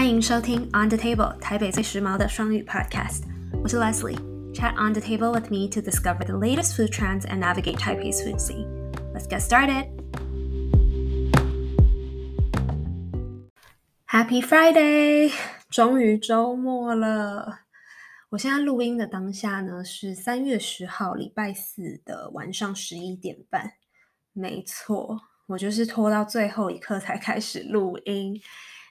欢迎收听 On the Table 台北最时髦的双语 Podcast。我是 Leslie。Chat on the table with me to discover the latest food trends and navigate Taipei's food scene. Let's get started. Happy Friday！终于周末了。我现在录音的当下呢，是三月十号礼拜四的晚上十一点半。没错，我就是拖到最后一刻才开始录音。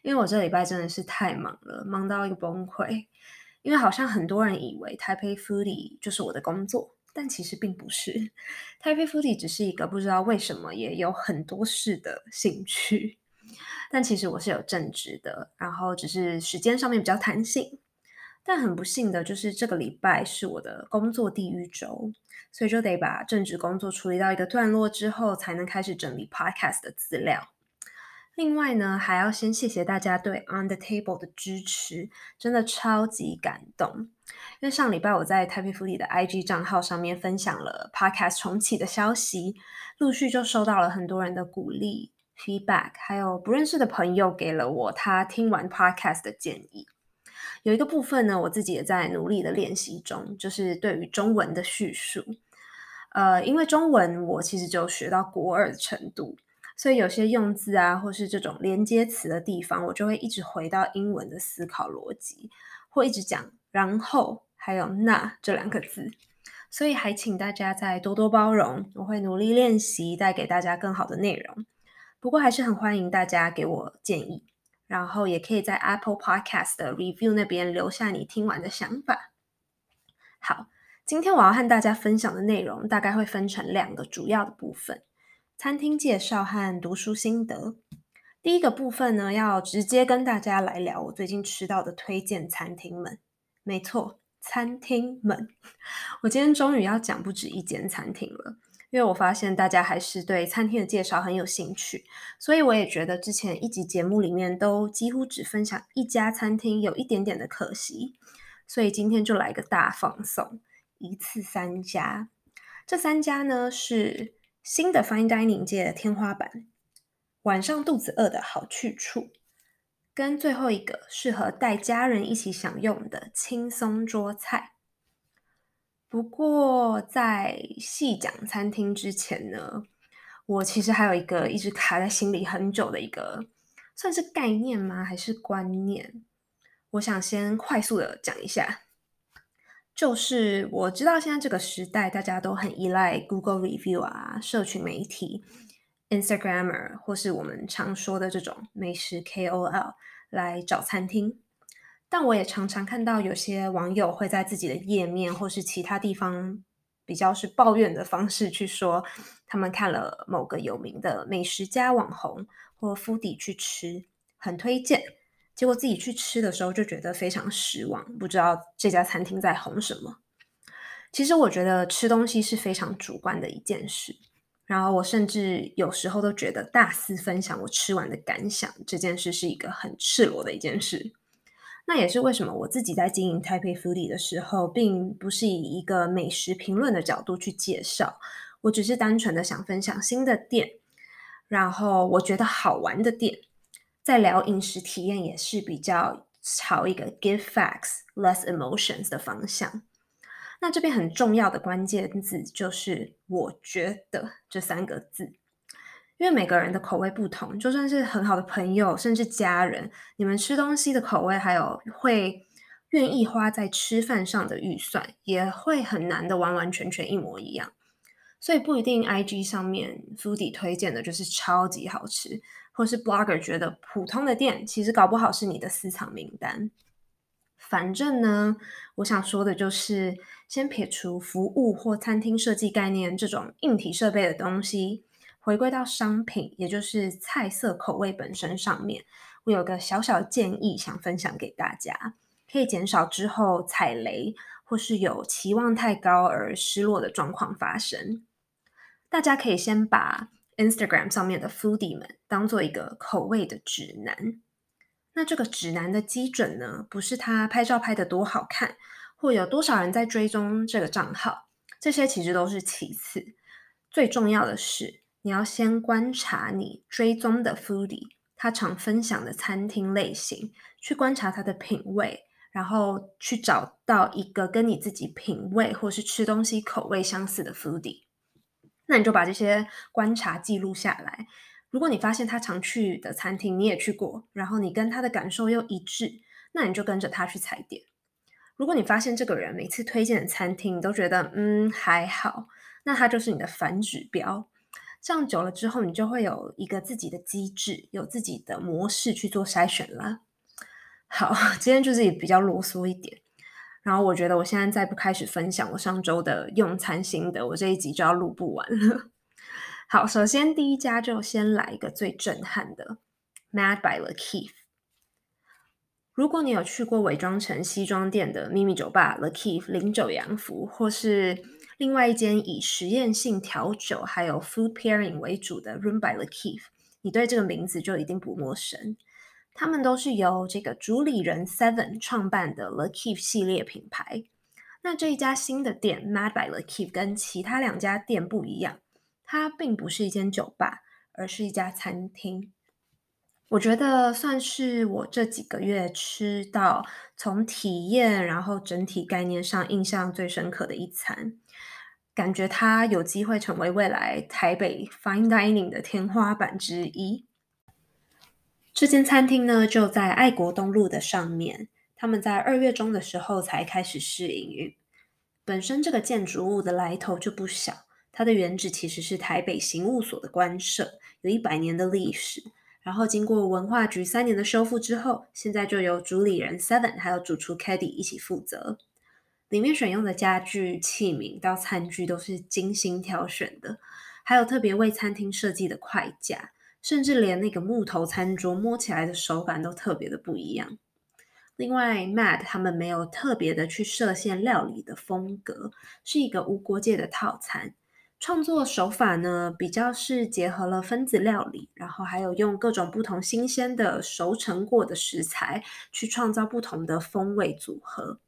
因为我这礼拜真的是太忙了，忙到一个崩溃。因为好像很多人以为 Taipei Foodie 就是我的工作，但其实并不是。Taipei Foodie 只是一个不知道为什么也有很多事的兴趣，但其实我是有正职的，然后只是时间上面比较弹性。但很不幸的就是这个礼拜是我的工作地狱周，所以就得把正职工作处理到一个段落之后，才能开始整理 Podcast 的资料。另外呢，还要先谢谢大家对 On the Table 的支持，真的超级感动。因为上礼拜我在 Taipei Foodie 的 IG 账号上面分享了 Podcast 重启的消息，陆续就收到了很多人的鼓励 feedback，还有不认识的朋友给了我他听完 Podcast 的建议。有一个部分呢，我自己也在努力的练习中，就是对于中文的叙述。呃，因为中文我其实就学到国二的程度。所以有些用字啊，或是这种连接词的地方，我就会一直回到英文的思考逻辑，或一直讲然后还有那这两个字。所以还请大家再多多包容，我会努力练习，带给大家更好的内容。不过还是很欢迎大家给我建议，然后也可以在 Apple Podcast 的 Review 那边留下你听完的想法。好，今天我要和大家分享的内容大概会分成两个主要的部分。餐厅介绍和读书心得。第一个部分呢，要直接跟大家来聊我最近吃到的推荐餐厅们。没错，餐厅们。我今天终于要讲不止一间餐厅了，因为我发现大家还是对餐厅的介绍很有兴趣，所以我也觉得之前一集节目里面都几乎只分享一家餐厅，有一点点的可惜。所以今天就来个大放送，一次三家。这三家呢是。新的 Fine Dining 界的天花板，晚上肚子饿的好去处，跟最后一个适合带家人一起享用的轻松桌菜。不过在细讲餐厅之前呢，我其实还有一个一直卡在心里很久的一个，算是概念吗？还是观念？我想先快速的讲一下。就是我知道现在这个时代，大家都很依赖 Google Review 啊，社群媒体、Instagramer 或是我们常说的这种美食 KOL 来找餐厅。但我也常常看到有些网友会在自己的页面或是其他地方，比较是抱怨的方式去说，他们看了某个有名的美食家网红或 f o 去吃，很推荐。结果自己去吃的时候就觉得非常失望，不知道这家餐厅在红什么。其实我觉得吃东西是非常主观的一件事，然后我甚至有时候都觉得大肆分享我吃完的感想这件事是一个很赤裸的一件事。那也是为什么我自己在经营 Taipei Foodie 的时候，并不是以一个美食评论的角度去介绍，我只是单纯的想分享新的店，然后我觉得好玩的店。在聊饮食体验也是比较朝一个 give facts less emotions 的方向。那这边很重要的关键字就是“我觉得”这三个字，因为每个人的口味不同，就算是很好的朋友，甚至家人，你们吃东西的口味还有会愿意花在吃饭上的预算，也会很难的完完全全一模一样。所以不一定 IG 上面 food 推荐的就是超级好吃。或是 blogger 觉得普通的店，其实搞不好是你的私藏名单。反正呢，我想说的就是，先撇除服务或餐厅设计概念这种硬体设备的东西，回归到商品，也就是菜色口味本身上面。我有个小小建议想分享给大家，可以减少之后踩雷或是有期望太高而失落的状况发生。大家可以先把 Instagram 上面的 Foodie 们当做一个口味的指南。那这个指南的基准呢，不是他拍照拍得多好看，或有多少人在追踪这个账号，这些其实都是其次。最重要的是，你要先观察你追踪的 Foodie，他常分享的餐厅类型，去观察他的品味，然后去找到一个跟你自己品味或是吃东西口味相似的 foodie。那你就把这些观察记录下来。如果你发现他常去的餐厅你也去过，然后你跟他的感受又一致，那你就跟着他去踩点。如果你发现这个人每次推荐的餐厅你都觉得嗯还好，那他就是你的反指标。这样久了之后，你就会有一个自己的机制，有自己的模式去做筛选了。好，今天就是也比较啰嗦一点。然后我觉得我现在再不开始分享我上周的用餐心得，我这一集就要录不完了。好，首先第一家就先来一个最震撼的，Mad by Le Keith。如果你有去过伪装成西装店的秘密酒吧 Le Keith 零酒洋服，或是另外一间以实验性调酒还有 food pairing 为主的 Room by Le Keith，你对这个名字就一定不陌生。他们都是由这个主理人 Seven 创办的 Le Keith 系列品牌。那这一家新的店 Mad by Le Keith 跟其他两家店不一样，它并不是一间酒吧，而是一家餐厅。我觉得算是我这几个月吃到从体验然后整体概念上印象最深刻的一餐，感觉它有机会成为未来台北 Fine Dining 的天花板之一。这间餐厅呢，就在爱国东路的上面。他们在二月中的时候才开始试营运。本身这个建筑物的来头就不小，它的原址其实是台北刑务所的官舍，有一百年的历史。然后经过文化局三年的修复之后，现在就由主理人 Seven 还有主厨 Cady 一起负责。里面选用的家具、器皿到餐具都是精心挑选的，还有特别为餐厅设计的筷架。甚至连那个木头餐桌摸起来的手感都特别的不一样。另外，Mad 他们没有特别的去设限料理的风格，是一个无国界的套餐。创作手法呢，比较是结合了分子料理，然后还有用各种不同新鲜的熟成过的食材去创造不同的风味组合。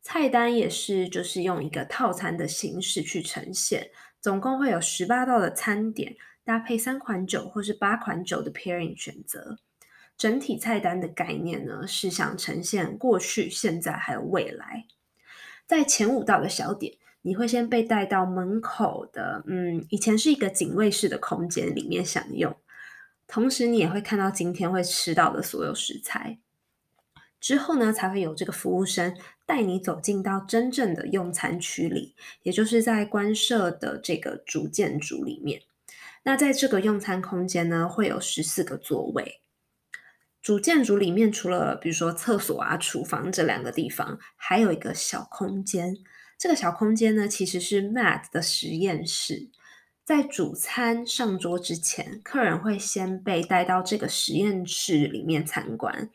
菜单也是就是用一个套餐的形式去呈现，总共会有十八道的餐点。搭配三款酒或是八款酒的 pairing 选择，整体菜单的概念呢，是想呈现过去、现在还有未来。在前五道的小点，你会先被带到门口的，嗯，以前是一个警卫室的空间里面享用，同时你也会看到今天会吃到的所有食材。之后呢，才会有这个服务生带你走进到真正的用餐区里，也就是在官舍的这个主建筑里面。那在这个用餐空间呢，会有十四个座位。主建筑里面除了比如说厕所啊、厨房这两个地方，还有一个小空间。这个小空间呢，其实是 Matt 的实验室。在主餐上桌之前，客人会先被带到这个实验室里面参观。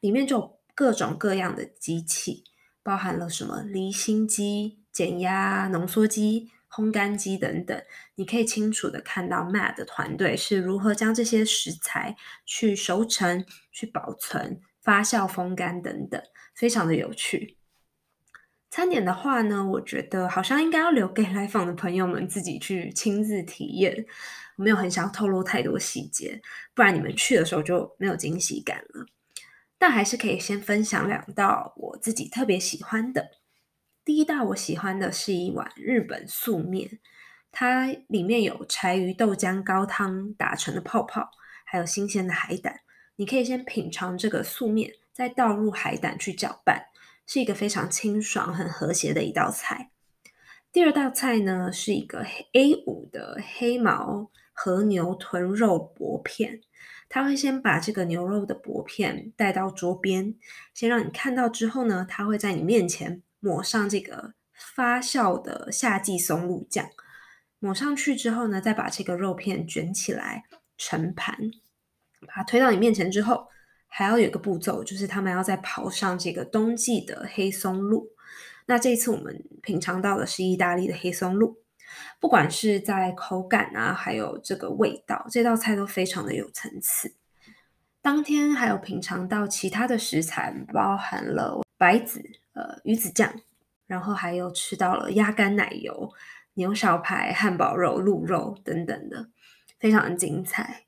里面就有各种各样的机器，包含了什么离心机、减压、浓缩机。烘干机等等，你可以清楚的看到 Mad 的团队是如何将这些食材去熟成、去保存、发酵、风干等等，非常的有趣。餐点的话呢，我觉得好像应该要留给来访的朋友们自己去亲自体验，我没有很想要透露太多细节，不然你们去的时候就没有惊喜感了。但还是可以先分享两道我自己特别喜欢的。第一道我喜欢的是一碗日本素面，它里面有柴鱼豆浆高汤打成的泡泡，还有新鲜的海胆。你可以先品尝这个素面，再倒入海胆去搅拌，是一个非常清爽、很和谐的一道菜。第二道菜呢，是一个 A5 的黑毛和牛豚肉薄片，它会先把这个牛肉的薄片带到桌边，先让你看到之后呢，它会在你面前。抹上这个发酵的夏季松露酱，抹上去之后呢，再把这个肉片卷起来盛盘，把它推到你面前之后，还要有一个步骤，就是他们要再刨上这个冬季的黑松露。那这一次我们品尝到的是意大利的黑松露，不管是在口感啊，还有这个味道，这道菜都非常的有层次。当天还有品尝到其他的食材，包含了白子。呃，鱼子酱，然后还有吃到了鸭肝奶油、牛小排、汉堡肉、鹿肉等等的，非常的精彩。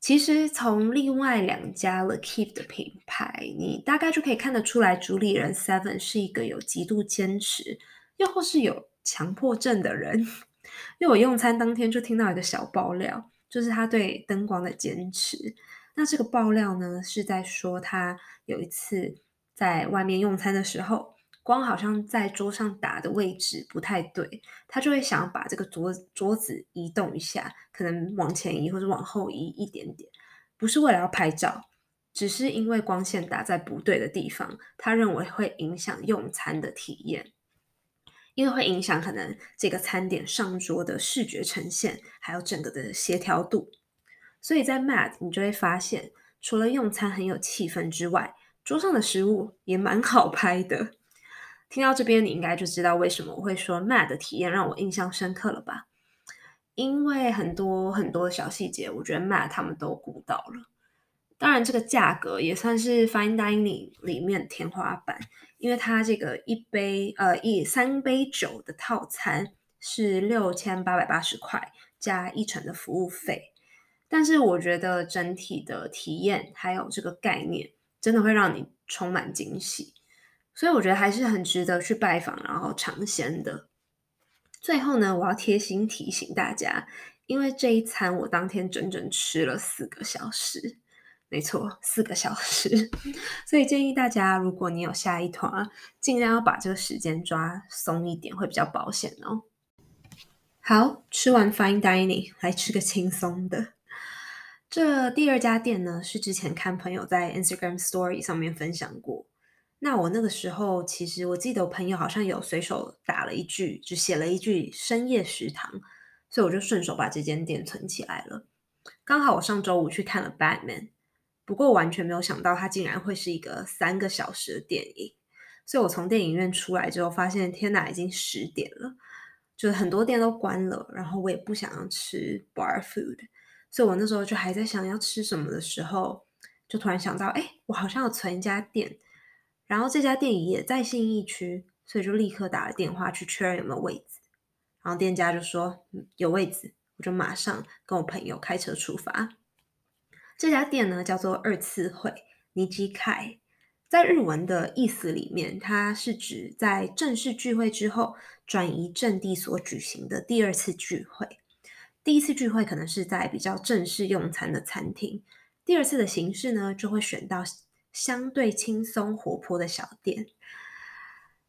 其实从另外两家 Le Cif 的品牌，你大概就可以看得出来，主理人 Seven 是一个有极度坚持，又或是有强迫症的人。因为我用餐当天就听到一个小爆料，就是他对灯光的坚持。那这个爆料呢，是在说他有一次在外面用餐的时候，光好像在桌上打的位置不太对，他就会想要把这个桌桌子移动一下，可能往前移或者往后移一点点，不是为了要拍照，只是因为光线打在不对的地方，他认为会影响用餐的体验，因为会影响可能这个餐点上桌的视觉呈现，还有整个的协调度。所以在 Mad 你就会发现，除了用餐很有气氛之外，桌上的食物也蛮好拍的。听到这边，你应该就知道为什么我会说 Mad 的体验让我印象深刻了吧？因为很多很多的小细节，我觉得 Mad 他们都顾到了。当然，这个价格也算是 Fine Dining 里面天花板，因为它这个一杯呃一三杯酒的套餐是六千八百八十块加一成的服务费。但是我觉得整体的体验还有这个概念，真的会让你充满惊喜。所以我觉得还是很值得去拜访，然后尝鲜的。最后呢，我要贴心提醒大家，因为这一餐我当天整整吃了四个小时，没错，四个小时。所以建议大家，如果你有下一团，尽量要把这个时间抓松一点，会比较保险哦。好，吃完 Fine Dining，来吃个轻松的。这第二家店呢，是之前看朋友在 Instagram Story 上面分享过。那我那个时候，其实我记得我朋友好像有随手打了一句，就写了一句“深夜食堂”，所以我就顺手把这间店存起来了。刚好我上周五去看了《Batman》，不过完全没有想到它竟然会是一个三个小时的电影。所以我从电影院出来之后，发现天哪，已经十点了，就是很多店都关了，然后我也不想要吃 bar food，所以我那时候就还在想要吃什么的时候，就突然想到，哎，我好像有存一家店。然后这家店也在信义区，所以就立刻打了电话去确认有没有位置。然后店家就说，有位置，我就马上跟我朋友开车出发。这家店呢叫做二次会 Nijikai，在日文的意思里面，它是指在正式聚会之后转移阵地所举行的第二次聚会。第一次聚会可能是在比较正式用餐的餐厅，第二次的形式呢就会选到。相对轻松活泼的小店，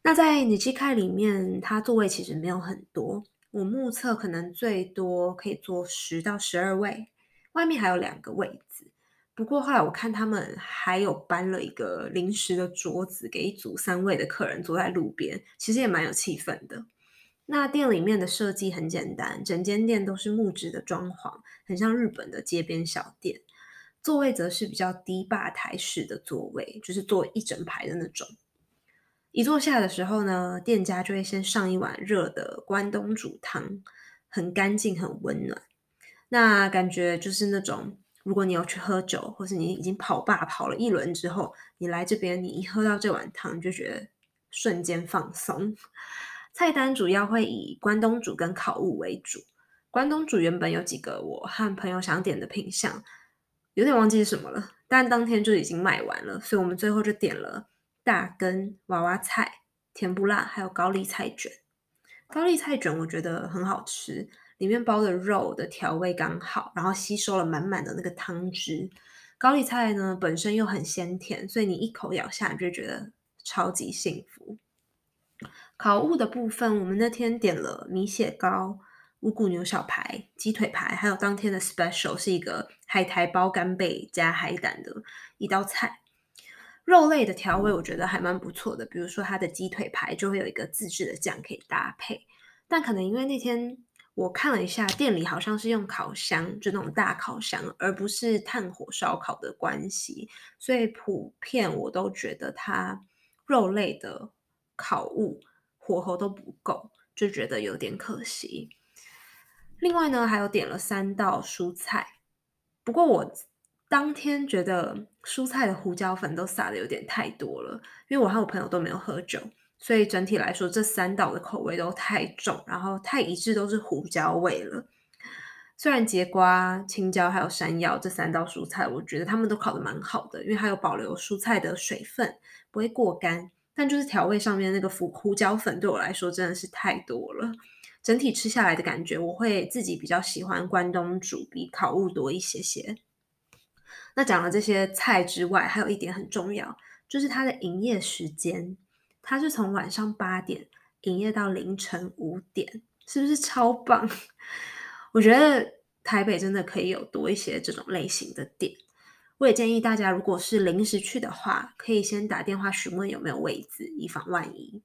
那在你去开里面，它座位其实没有很多，我目测可能最多可以坐十到十二位，外面还有两个位子。不过后来我看他们还有搬了一个临时的桌子，给一组三位的客人坐在路边，其实也蛮有气氛的。那店里面的设计很简单，整间店都是木质的装潢，很像日本的街边小店。座位则是比较低吧台式的座位，就是坐一整排的那种。一坐下的时候呢，店家就会先上一碗热的关东煮汤，很干净，很温暖。那感觉就是那种，如果你要去喝酒，或是你已经跑吧跑了一轮之后，你来这边，你一喝到这碗汤，你就觉得瞬间放松。菜单主要会以关东煮跟烤物为主。关东煮原本有几个我和朋友想点的品相。有点忘记是什么了，但当天就已经卖完了，所以我们最后就点了大根娃娃菜、甜不辣，还有高丽菜卷。高丽菜卷我觉得很好吃，里面包的肉的调味刚好，然后吸收了满满的那个汤汁。高丽菜呢本身又很鲜甜，所以你一口咬下你就觉得超级幸福。烤物的部分，我们那天点了米血糕。五谷牛小排、鸡腿排，还有当天的 special 是一个海苔包干贝加海胆的一道菜。肉类的调味我觉得还蛮不错的，比如说它的鸡腿排就会有一个自制的酱可以搭配。但可能因为那天我看了一下，店里好像是用烤箱，就那种大烤箱，而不是炭火烧烤的关系，所以普遍我都觉得它肉类的烤物火候都不够，就觉得有点可惜。另外呢，还有点了三道蔬菜，不过我当天觉得蔬菜的胡椒粉都撒的有点太多了，因为我和我朋友都没有喝酒，所以整体来说这三道的口味都太重，然后太一致都是胡椒味了，虽然节瓜、青椒还有山药这三道蔬菜，我觉得他们都烤得蛮好的，因为它有保留蔬菜的水分，不会过干。但就是调味上面那个胡胡椒粉对我来说真的是太多了，整体吃下来的感觉，我会自己比较喜欢关东煮比烤物多一些些。那讲了这些菜之外，还有一点很重要，就是它的营业时间，它是从晚上八点营业到凌晨五点，是不是超棒？我觉得台北真的可以有多一些这种类型的店。我也建议大家，如果是临时去的话，可以先打电话询问有没有位置，以防万一。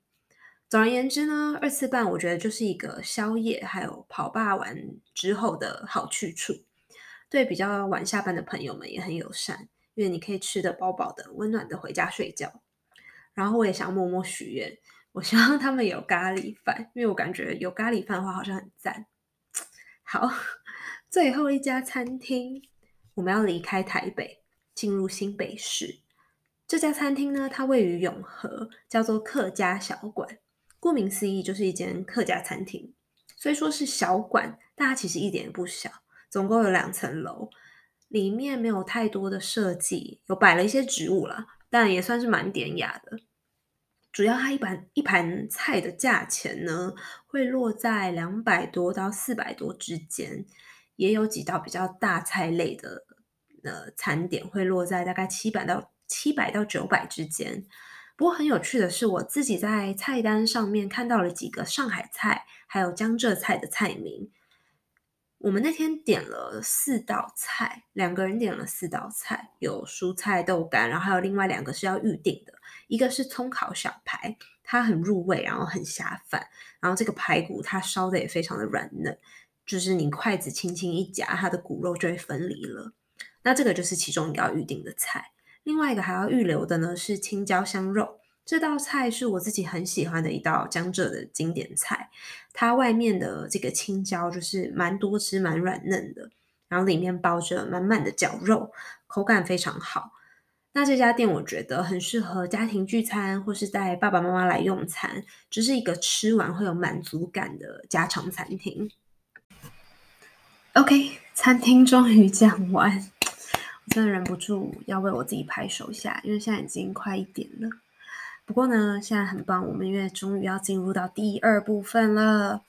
总而言之呢，二次半我觉得就是一个宵夜，还有跑吧完之后的好去处。对比较晚下班的朋友们也很友善，因为你可以吃得饱饱的，温暖的回家睡觉。然后我也想默默许愿，我希望他们有咖喱饭，因为我感觉有咖喱饭的话好像很赞。好，最后一家餐厅，我们要离开台北。进入新北市，这家餐厅呢，它位于永和，叫做客家小馆。顾名思义，就是一间客家餐厅。虽说是小馆，但它其实一点也不小，总共有两层楼。里面没有太多的设计，有摆了一些植物啦，但也算是蛮典雅的。主要它一盘一盘菜的价钱呢，会落在两百多到四百多之间，也有几道比较大菜类的。的餐点会落在大概七百到七百到九百之间。不过很有趣的是，我自己在菜单上面看到了几个上海菜，还有江浙菜的菜名。我们那天点了四道菜，两个人点了四道菜，有蔬菜豆干，然后还有另外两个是要预定的。一个是葱烤小排，它很入味，然后很下饭。然后这个排骨它烧的也非常的软嫩，就是你筷子轻轻一夹，它的骨肉就会分离了。那这个就是其中一个要预定的菜，另外一个还要预留的呢是青椒香肉。这道菜是我自己很喜欢的一道江浙的经典菜，它外面的这个青椒就是蛮多汁、蛮软嫩的，然后里面包着满满的绞肉，口感非常好。那这家店我觉得很适合家庭聚餐，或是带爸爸妈妈来用餐，只是一个吃完会有满足感的家常餐厅。OK，餐厅终于讲完。真的忍不住要为我自己拍手一下，因为现在已经快一点了。不过呢，现在很棒，我们因为终于要进入到第二部分了。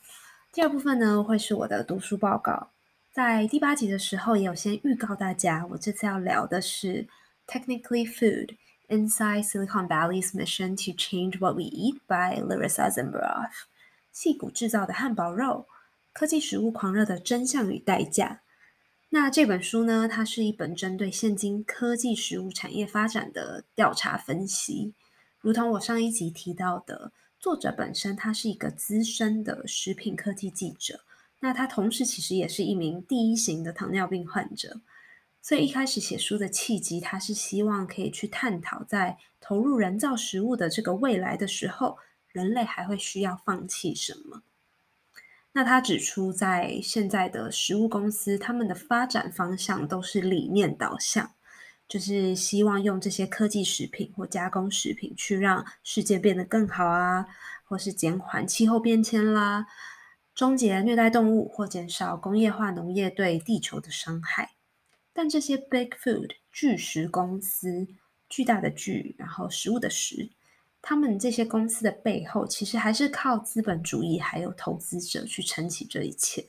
第二部分呢，会是我的读书报告。在第八集的时候，也有先预告大家，我这次要聊的是 Technically Food: Inside Silicon Valley's Mission to Change What We Eat by Larissa Zimberoff。矽谷制造的汉堡肉，科技食物狂热的真相与代价。那这本书呢，它是一本针对现今科技食物产业发展的调查分析。如同我上一集提到的，作者本身他是一个资深的食品科技记者，那他同时其实也是一名第一型的糖尿病患者。所以一开始写书的契机，他是希望可以去探讨，在投入人造食物的这个未来的时候，人类还会需要放弃什么？那他指出，在现在的食物公司，他们的发展方向都是理念导向，就是希望用这些科技食品或加工食品去让世界变得更好啊，或是减缓气候变迁啦，终结虐待动物或减少工业化农业对地球的伤害。但这些 Big Food 巨食公司，巨大的巨，然后食物的食。他们这些公司的背后，其实还是靠资本主义还有投资者去撑起这一切。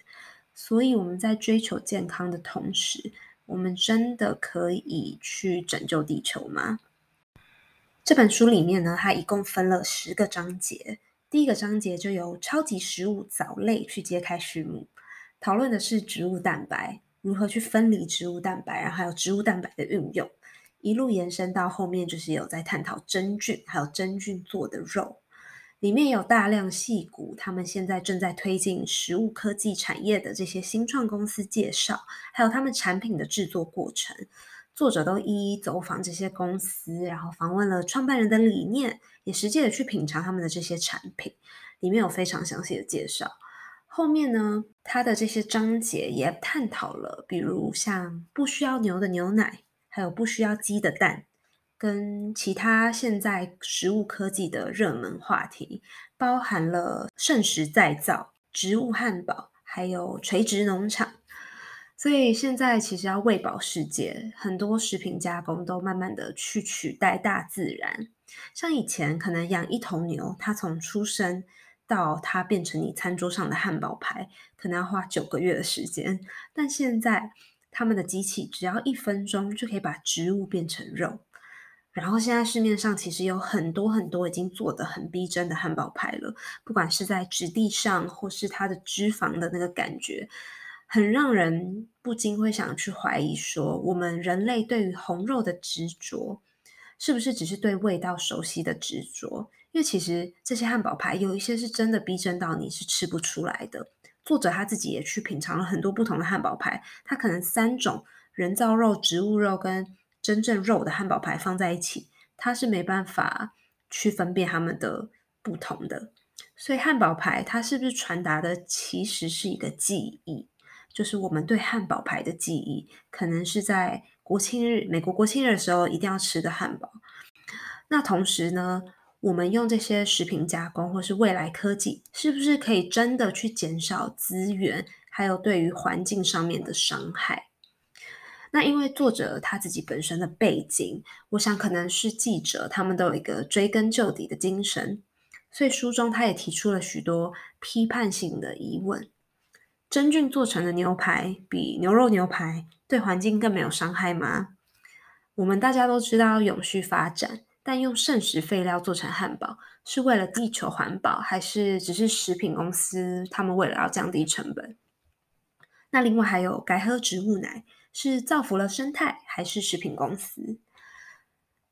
所以我们在追求健康的同时，我们真的可以去拯救地球吗？这本书里面呢，它一共分了十个章节。第一个章节就由超级食物藻类去揭开序幕，讨论的是植物蛋白如何去分离植物蛋白，然后还有植物蛋白的运用。一路延伸到后面，就是有在探讨真菌，还有真菌做的肉，里面有大量细骨，他们现在正在推进食物科技产业的这些新创公司介绍，还有他们产品的制作过程，作者都一一走访这些公司，然后访问了创办人的理念，也实际的去品尝他们的这些产品，里面有非常详细的介绍。后面呢，他的这些章节也探讨了，比如像不需要牛的牛奶。还有不需要鸡的蛋，跟其他现在食物科技的热门话题，包含了剩食再造、植物汉堡，还有垂直农场。所以现在其实要喂饱世界，很多食品加工都慢慢的去取代大自然。像以前可能养一头牛，它从出生到它变成你餐桌上的汉堡排，可能要花九个月的时间。但现在他们的机器只要一分钟就可以把植物变成肉。然后现在市面上其实有很多很多已经做的很逼真的汉堡排了，不管是在质地上，或是它的脂肪的那个感觉。很让人不禁会想去怀疑说，我们人类对于红肉的执着，是不是只是对味道熟悉的执着？因为其实这些汉堡排有一些是真的逼真到你是吃不出来的。作者他自己也去品尝了很多不同的汉堡排，他可能三种人造肉、植物肉跟真正肉的汉堡排放在一起，他是没办法去分辨它们的不同的。所以汉堡排它是不是传达的其实是一个记忆？就是我们对汉堡排的记忆，可能是在国庆日，美国国庆日的时候一定要吃的汉堡。那同时呢，我们用这些食品加工或是未来科技，是不是可以真的去减少资源，还有对于环境上面的伤害？那因为作者他自己本身的背景，我想可能是记者，他们都有一个追根究底的精神，所以书中他也提出了许多批判性的疑问。真菌做成的牛排比牛肉牛排对环境更没有伤害吗？我们大家都知道永续发展，但用剩食废料做成汉堡是为了地球环保，还是只是食品公司他们为了要降低成本？那另外还有改喝植物奶是造福了生态，还是食品公司？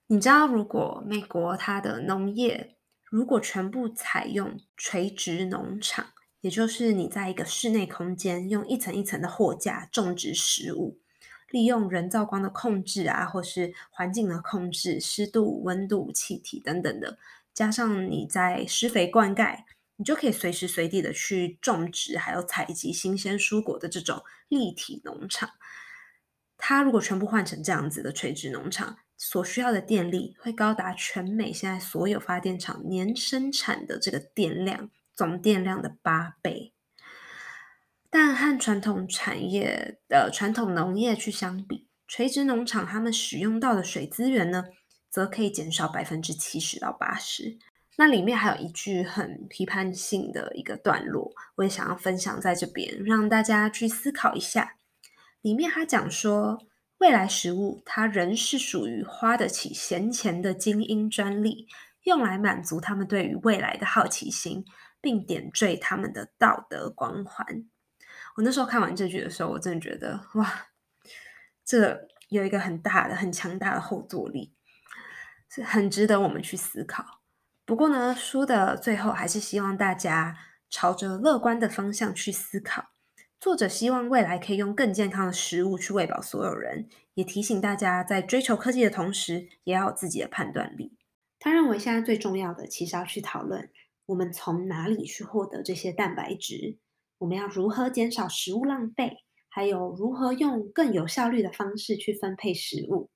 你知道如果美国它的农业如果全部采用垂直农场？也就是你在一个室内空间，用一层一层的货架种植食物，利用人造光的控制啊，或是环境的控制，湿度、温度、气体等等的，加上你在施肥灌溉，你就可以随时随地的去种植，还有采集新鲜蔬果的这种立体农场。它如果全部换成这样子的垂直农场，所需要的电力会高达全美现在所有发电厂年生产的这个电量。总电量的八倍，但和传统产业的传统农业去相比，垂直农场他们使用到的水资源呢，则可以减少百分之七十到八十。那里面还有一句很批判性的一个段落，我也想要分享在这边，让大家去思考一下。里面他讲说，未来食物它仍是属于花得起闲钱的精英专利，用来满足他们对于未来的好奇心。并点缀他们的道德光环。我那时候看完这句的时候，我真的觉得哇，这有一个很大的、很强大的后坐力，是很值得我们去思考。不过呢，书的最后还是希望大家朝着乐观的方向去思考。作者希望未来可以用更健康的食物去喂饱所有人，也提醒大家在追求科技的同时，也要有自己的判断力。他认为现在最重要的，其实要去讨论。我们从哪里去获得这些蛋白质？我们要如何减少食物浪费？还有如何用更有效率的方式去分配食物？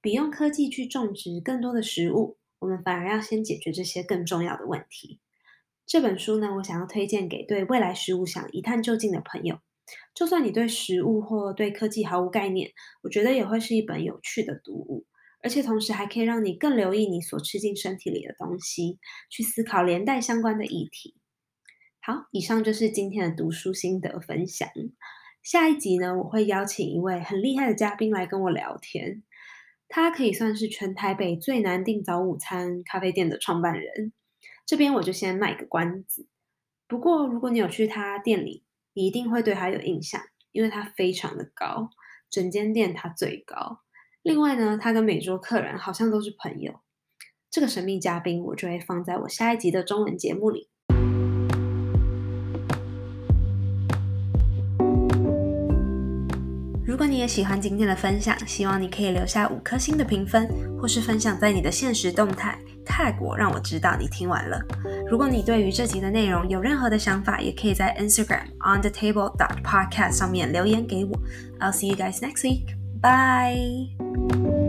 比用科技去种植更多的食物，我们反而要先解决这些更重要的问题。这本书呢，我想要推荐给对未来食物想一探究竟的朋友。就算你对食物或对科技毫无概念，我觉得也会是一本有趣的读物。而且同时还可以让你更留意你所吃进身体里的东西，去思考连带相关的议题。好，以上就是今天的读书心得分享。下一集呢，我会邀请一位很厉害的嘉宾来跟我聊天。他可以算是全台北最难订早午餐咖啡店的创办人。这边我就先卖个关子。不过如果你有去他店里，你一定会对他有印象，因为他非常的高，整间店他最高。另外呢，他跟每桌客人好像都是朋友。这个神秘嘉宾，我就会放在我下一集的中文节目里。如果你也喜欢今天的分享，希望你可以留下五颗星的评分，或是分享在你的现实动态泰国，让我知道你听完了。如果你对于这集的内容有任何的想法，也可以在 Instagram on the table dot podcast 上面留言给我。I'll see you guys next week. Bye.